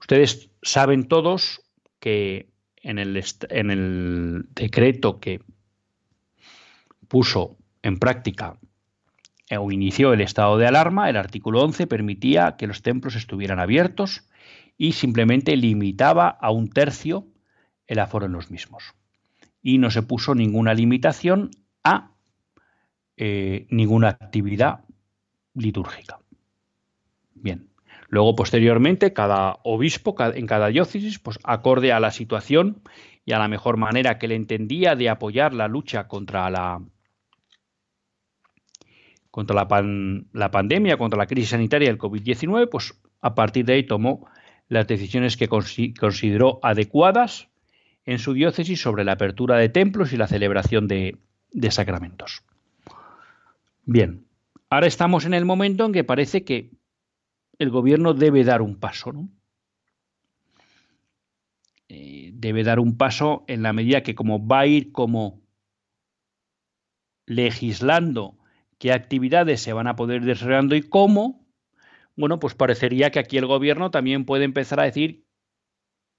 Ustedes saben todos que en el, en el decreto que puso en práctica o inició el estado de alarma, el artículo 11 permitía que los templos estuvieran abiertos y simplemente limitaba a un tercio el aforo en los mismos. Y no se puso ninguna limitación a eh, ninguna actividad litúrgica. Bien. Luego, posteriormente, cada obispo en cada diócesis, pues acorde a la situación y a la mejor manera que le entendía de apoyar la lucha contra la contra la, la pandemia, contra la crisis sanitaria del COVID-19, pues a partir de ahí tomó las decisiones que consideró adecuadas en su diócesis sobre la apertura de templos y la celebración de, de sacramentos. Bien, ahora estamos en el momento en que parece que el gobierno debe dar un paso. Eh, debe dar un paso en la medida que como va a ir como legislando qué actividades se van a poder desarrollando y cómo, bueno, pues parecería que aquí el gobierno también puede empezar a decir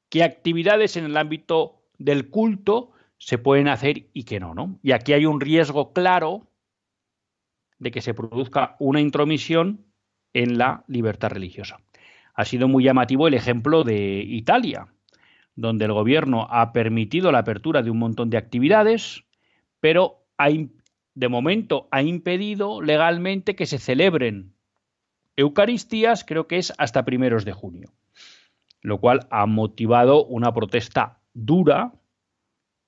qué actividades en el ámbito del culto se pueden hacer y que no, ¿no? Y aquí hay un riesgo claro de que se produzca una intromisión en la libertad religiosa. Ha sido muy llamativo el ejemplo de Italia, donde el gobierno ha permitido la apertura de un montón de actividades, pero de momento ha impedido legalmente que se celebren Eucaristías, creo que es hasta primeros de junio, lo cual ha motivado una protesta dura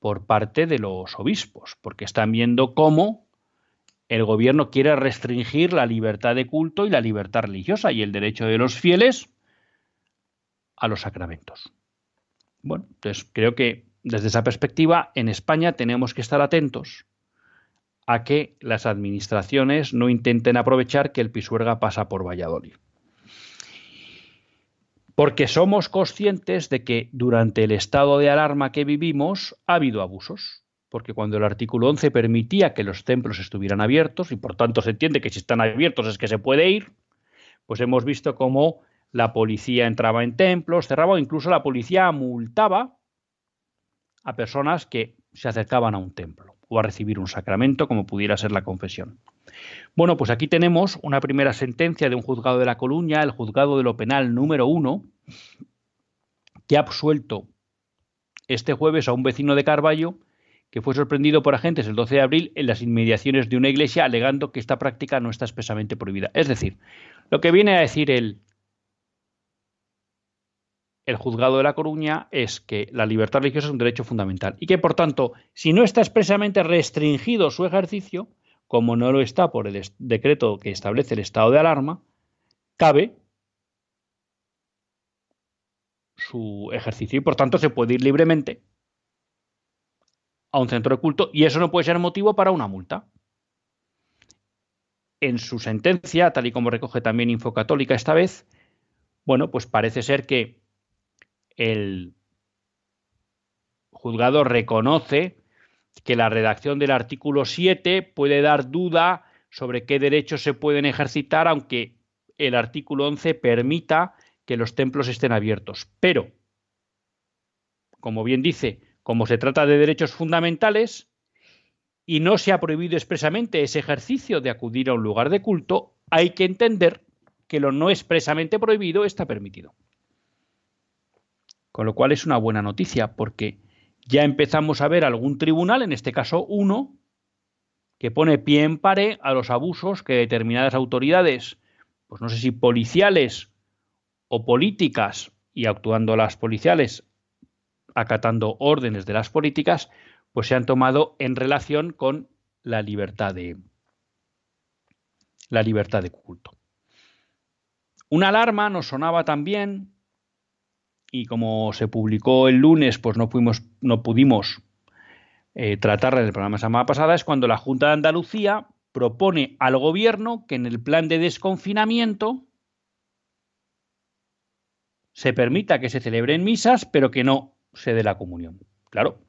por parte de los obispos, porque están viendo cómo el gobierno quiere restringir la libertad de culto y la libertad religiosa y el derecho de los fieles a los sacramentos. Bueno, entonces creo que desde esa perspectiva en España tenemos que estar atentos a que las administraciones no intenten aprovechar que el Pisuerga pasa por Valladolid. Porque somos conscientes de que durante el estado de alarma que vivimos ha habido abusos. Porque cuando el artículo 11 permitía que los templos estuvieran abiertos, y por tanto se entiende que si están abiertos es que se puede ir, pues hemos visto cómo la policía entraba en templos, cerraba, o incluso la policía multaba a personas que se acercaban a un templo o a recibir un sacramento, como pudiera ser la confesión. Bueno, pues aquí tenemos una primera sentencia de un juzgado de La Coruña, el juzgado de lo penal número uno, que ha absuelto este jueves a un vecino de Carballo que fue sorprendido por agentes el 12 de abril en las inmediaciones de una iglesia alegando que esta práctica no está expresamente prohibida. Es decir, lo que viene a decir el, el juzgado de La Coruña es que la libertad religiosa es un derecho fundamental y que, por tanto, si no está expresamente restringido su ejercicio, como no lo está por el decreto que establece el estado de alarma, cabe su ejercicio y por tanto se puede ir libremente a un centro de culto y eso no puede ser motivo para una multa. En su sentencia, tal y como recoge también Infocatólica esta vez, bueno, pues parece ser que el juzgado reconoce que la redacción del artículo 7 puede dar duda sobre qué derechos se pueden ejercitar, aunque el artículo 11 permita que los templos estén abiertos. Pero, como bien dice, como se trata de derechos fundamentales y no se ha prohibido expresamente ese ejercicio de acudir a un lugar de culto, hay que entender que lo no expresamente prohibido está permitido. Con lo cual es una buena noticia porque ya empezamos a ver algún tribunal, en este caso uno, que pone pie en pared a los abusos que determinadas autoridades, pues no sé si policiales o políticas, y actuando las policiales, acatando órdenes de las políticas, pues se han tomado en relación con la libertad de la libertad de culto. Una alarma nos sonaba también y como se publicó el lunes, pues no, no pudimos eh, tratarla en el programa semana pasada, es cuando la Junta de Andalucía propone al gobierno que en el plan de desconfinamiento se permita que se celebren misas, pero que no se dé la comunión. Claro.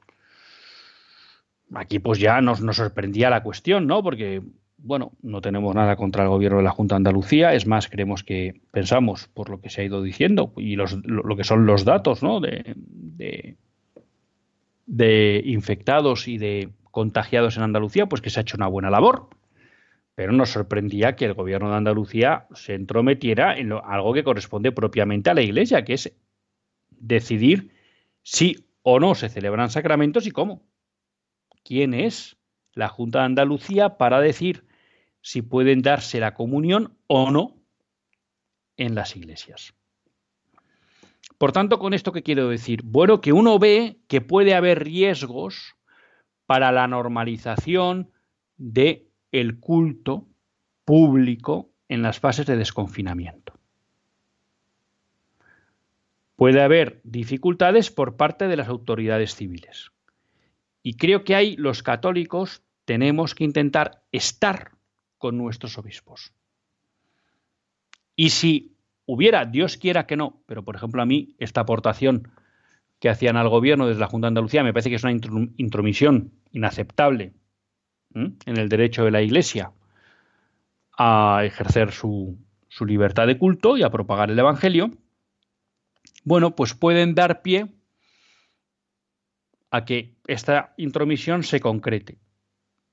Aquí pues ya nos, nos sorprendía la cuestión, ¿no? Porque bueno, no tenemos nada contra el gobierno de la Junta de Andalucía, es más, creemos que pensamos, por lo que se ha ido diciendo, y lo, que son los datos ¿no? de, infectados y de contagiados en Andalucía, pues que se ha hecho una buena labor. Pero nos sorprendía que el gobierno de Andalucía se entrometiera en algo que corresponde propiamente a la Iglesia, que es decidir si o no se celebran sacramentos y cómo. ¿Quién es la Junta de Andalucía para decir si pueden darse la comunión o no en las iglesias. Por tanto, con esto que quiero decir, bueno, que uno ve que puede haber riesgos para la normalización de el culto público en las fases de desconfinamiento. Puede haber dificultades por parte de las autoridades civiles. Y creo que ahí los católicos tenemos que intentar estar con nuestros obispos. Y si hubiera, Dios quiera que no, pero por ejemplo a mí esta aportación que hacían al gobierno desde la Junta de Andalucía me parece que es una intromisión inaceptable en el derecho de la Iglesia a ejercer su, su libertad de culto y a propagar el Evangelio, bueno, pues pueden dar pie a que esta intromisión se concrete.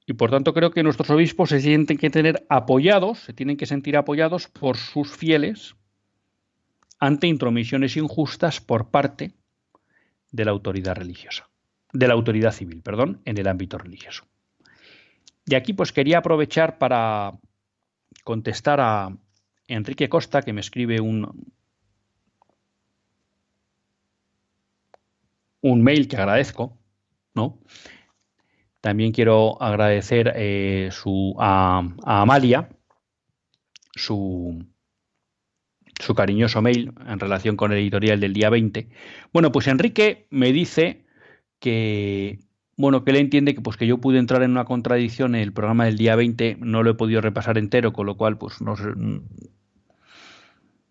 Y por tanto creo que nuestros obispos se sienten que tener apoyados, se tienen que sentir apoyados por sus fieles ante intromisiones injustas por parte de la autoridad religiosa, de la autoridad civil, perdón, en el ámbito religioso. Y aquí pues quería aprovechar para contestar a Enrique Costa que me escribe un un mail que agradezco, ¿no? También quiero agradecer eh, su, a, Amalia su, su cariñoso mail en relación con el editorial del día 20. Bueno, pues Enrique me dice que bueno, que él entiende que pues que yo pude entrar en una contradicción en el programa del día 20, no lo he podido repasar entero, con lo cual pues no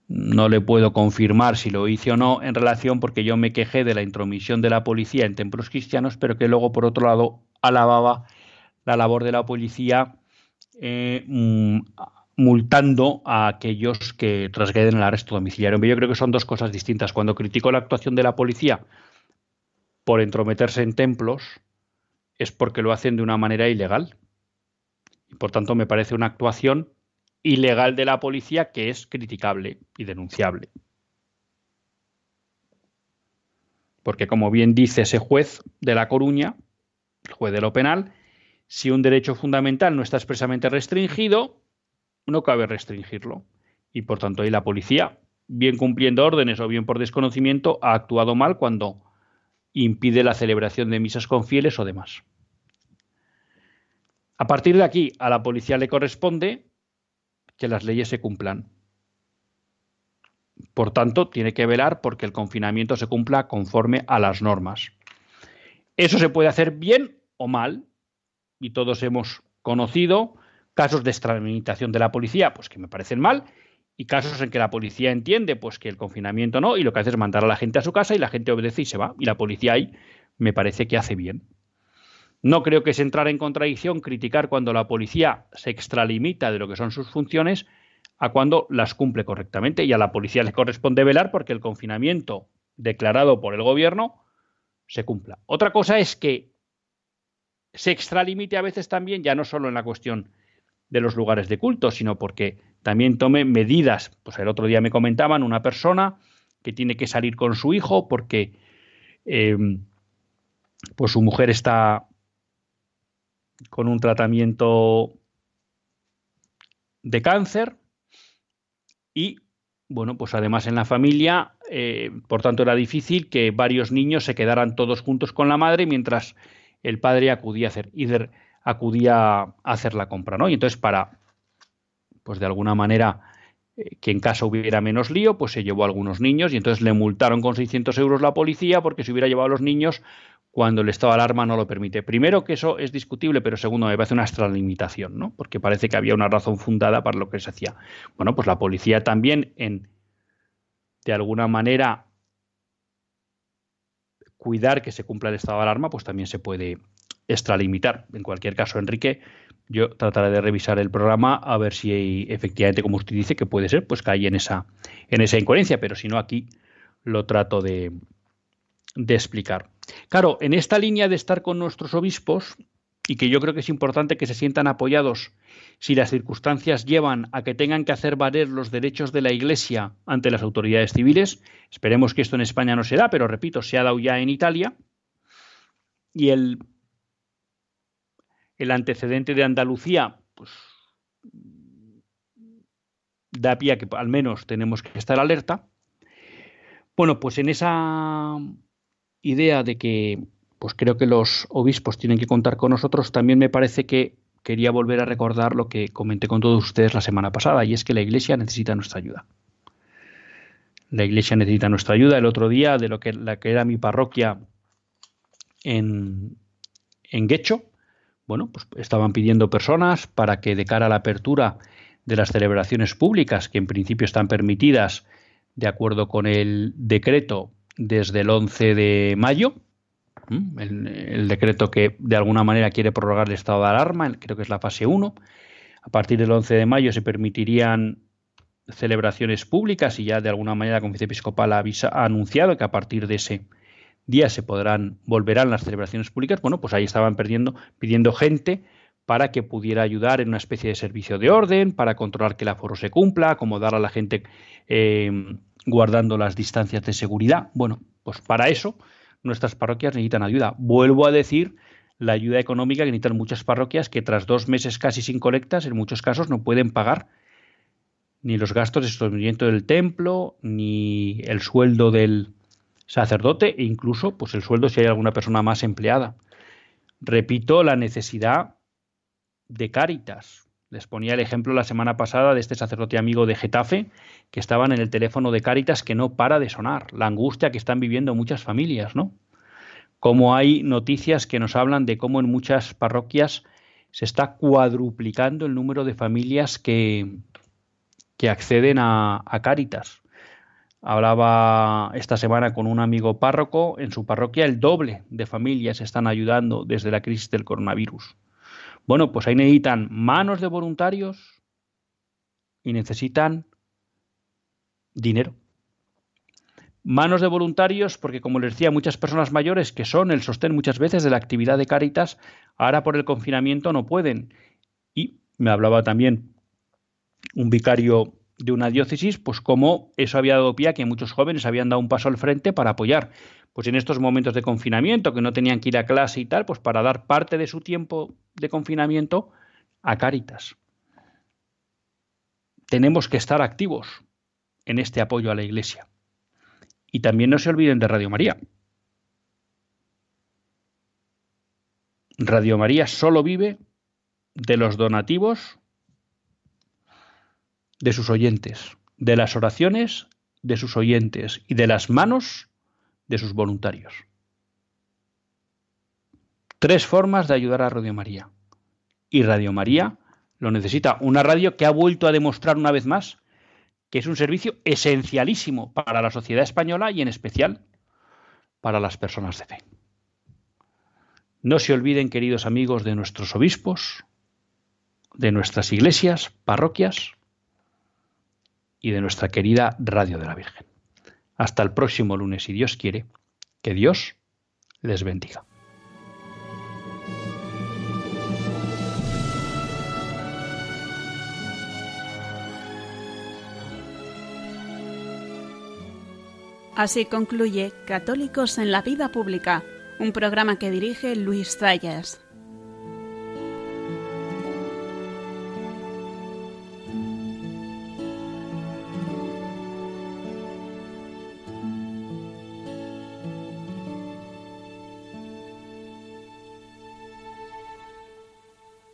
no le puedo confirmar si lo hice o no en relación porque yo me quejé de la intromisión de la policía en templos cristianos, pero que luego por otro lado alababa la labor de la policía eh, mm, multando a aquellos que trasgreden el arresto domiciliario. Yo creo que son dos cosas distintas. Cuando critico la actuación de la policía por entrometerse en templos, es porque lo hacen de una manera ilegal. Y por tanto me parece una actuación ilegal de la policía que es criticable y denunciable. Porque como bien dice ese juez de La Coruña, el juez de lo penal, si un derecho fundamental no está expresamente restringido, no cabe restringirlo. Y por tanto ahí la policía, bien cumpliendo órdenes o bien por desconocimiento, ha actuado mal cuando impide la celebración de misas con fieles o demás. A partir de aquí, a la policía le corresponde que las leyes se cumplan. Por tanto, tiene que velar porque el confinamiento se cumpla conforme a las normas. Eso se puede hacer bien o mal, y todos hemos conocido casos de extralimitación de la policía, pues que me parecen mal, y casos en que la policía entiende pues que el confinamiento no, y lo que hace es mandar a la gente a su casa y la gente obedece y se va, y la policía ahí me parece que hace bien. No creo que es entrar en contradicción criticar cuando la policía se extralimita de lo que son sus funciones a cuando las cumple correctamente y a la policía le corresponde velar porque el confinamiento declarado por el gobierno se cumpla. Otra cosa es que se extralimite a veces también, ya no solo en la cuestión de los lugares de culto, sino porque también tome medidas. Pues el otro día me comentaban una persona que tiene que salir con su hijo porque eh, pues su mujer está con un tratamiento de cáncer y bueno, pues además en la familia, eh, por tanto era difícil que varios niños se quedaran todos juntos con la madre mientras el padre acudía a hacer, acudía a hacer la compra, ¿no? Y entonces para, pues de alguna manera, eh, que en casa hubiera menos lío, pues se llevó a algunos niños y entonces le multaron con 600 euros la policía porque si hubiera llevado a los niños, cuando el estado de alarma no lo permite. Primero que eso es discutible, pero segundo me parece una extralimitación, ¿no? Porque parece que había una razón fundada para lo que se hacía. Bueno, pues la policía también en de alguna manera cuidar que se cumpla el estado de alarma, pues también se puede extralimitar. En cualquier caso, Enrique, yo trataré de revisar el programa a ver si efectivamente, como usted dice, que puede ser, pues cae en esa, en esa incoherencia, pero si no, aquí lo trato de, de explicar. Claro, en esta línea de estar con nuestros obispos, y que yo creo que es importante que se sientan apoyados si las circunstancias llevan a que tengan que hacer valer los derechos de la Iglesia ante las autoridades civiles. Esperemos que esto en España no se da, pero repito, se ha dado ya en Italia. Y el, el antecedente de Andalucía, pues da pie a que al menos tenemos que estar alerta. Bueno, pues en esa idea de que pues creo que los obispos tienen que contar con nosotros, también me parece que quería volver a recordar lo que comenté con todos ustedes la semana pasada, y es que la Iglesia necesita nuestra ayuda. La Iglesia necesita nuestra ayuda. El otro día, de lo que, la que era mi parroquia en, en Guecho, bueno, pues estaban pidiendo personas para que de cara a la apertura de las celebraciones públicas, que en principio están permitidas de acuerdo con el decreto desde el 11 de mayo, el, decreto que de alguna manera quiere prorrogar el estado de alarma, creo que es la fase 1. A partir del 11 de mayo se permitirían celebraciones públicas y ya de alguna manera la Conferencia Episcopal ha, ha anunciado que a partir de ese día se podrán volverán las celebraciones públicas. Bueno, pues ahí estaban perdiendo, pidiendo gente para que pudiera ayudar en una especie de servicio de orden, para controlar que el aforo se cumpla, acomodar a la gente eh, guardando las distancias de seguridad. Bueno, pues para eso nuestras parroquias necesitan ayuda. Vuelvo a decir la ayuda económica que necesitan muchas parroquias que tras dos meses casi sin colectas, en muchos casos no pueden pagar ni los gastos de sostenimiento del templo, ni el sueldo del sacerdote, e incluso pues el sueldo si hay alguna persona más empleada. Repito la necesidad de Cáritas. Les ponía el ejemplo la semana pasada de este sacerdote amigo de Getafe que estaban en el teléfono de Cáritas que no para de sonar, la angustia que están viviendo muchas familias, ¿no? Como hay noticias que nos hablan de cómo en muchas parroquias se está cuadruplicando el número de familias que, que acceden a, a Cáritas. Hablaba esta semana con un amigo párroco, en su parroquia el doble de familias están ayudando desde la crisis del coronavirus. Bueno, pues ahí necesitan manos de voluntarios y necesitan dinero. Manos de voluntarios, porque como les decía, muchas personas mayores que son el sostén muchas veces de la actividad de Cáritas, ahora por el confinamiento no pueden. Y me hablaba también un vicario de una diócesis, pues como eso había dado pie a que muchos jóvenes habían dado un paso al frente para apoyar. Pues en estos momentos de confinamiento, que no tenían que ir a clase y tal, pues para dar parte de su tiempo de confinamiento a Cáritas. Tenemos que estar activos en este apoyo a la Iglesia. Y también no se olviden de Radio María. Radio María solo vive de los donativos de sus oyentes, de las oraciones de sus oyentes y de las manos de sus voluntarios. Tres formas de ayudar a Radio María. Y Radio María lo necesita. Una radio que ha vuelto a demostrar una vez más que es un servicio esencialísimo para la sociedad española y en especial para las personas de fe. No se olviden, queridos amigos, de nuestros obispos, de nuestras iglesias, parroquias y de nuestra querida Radio de la Virgen. Hasta el próximo lunes, si Dios quiere, que Dios les bendiga. Así concluye Católicos en la Vida Pública, un programa que dirige Luis Zayas.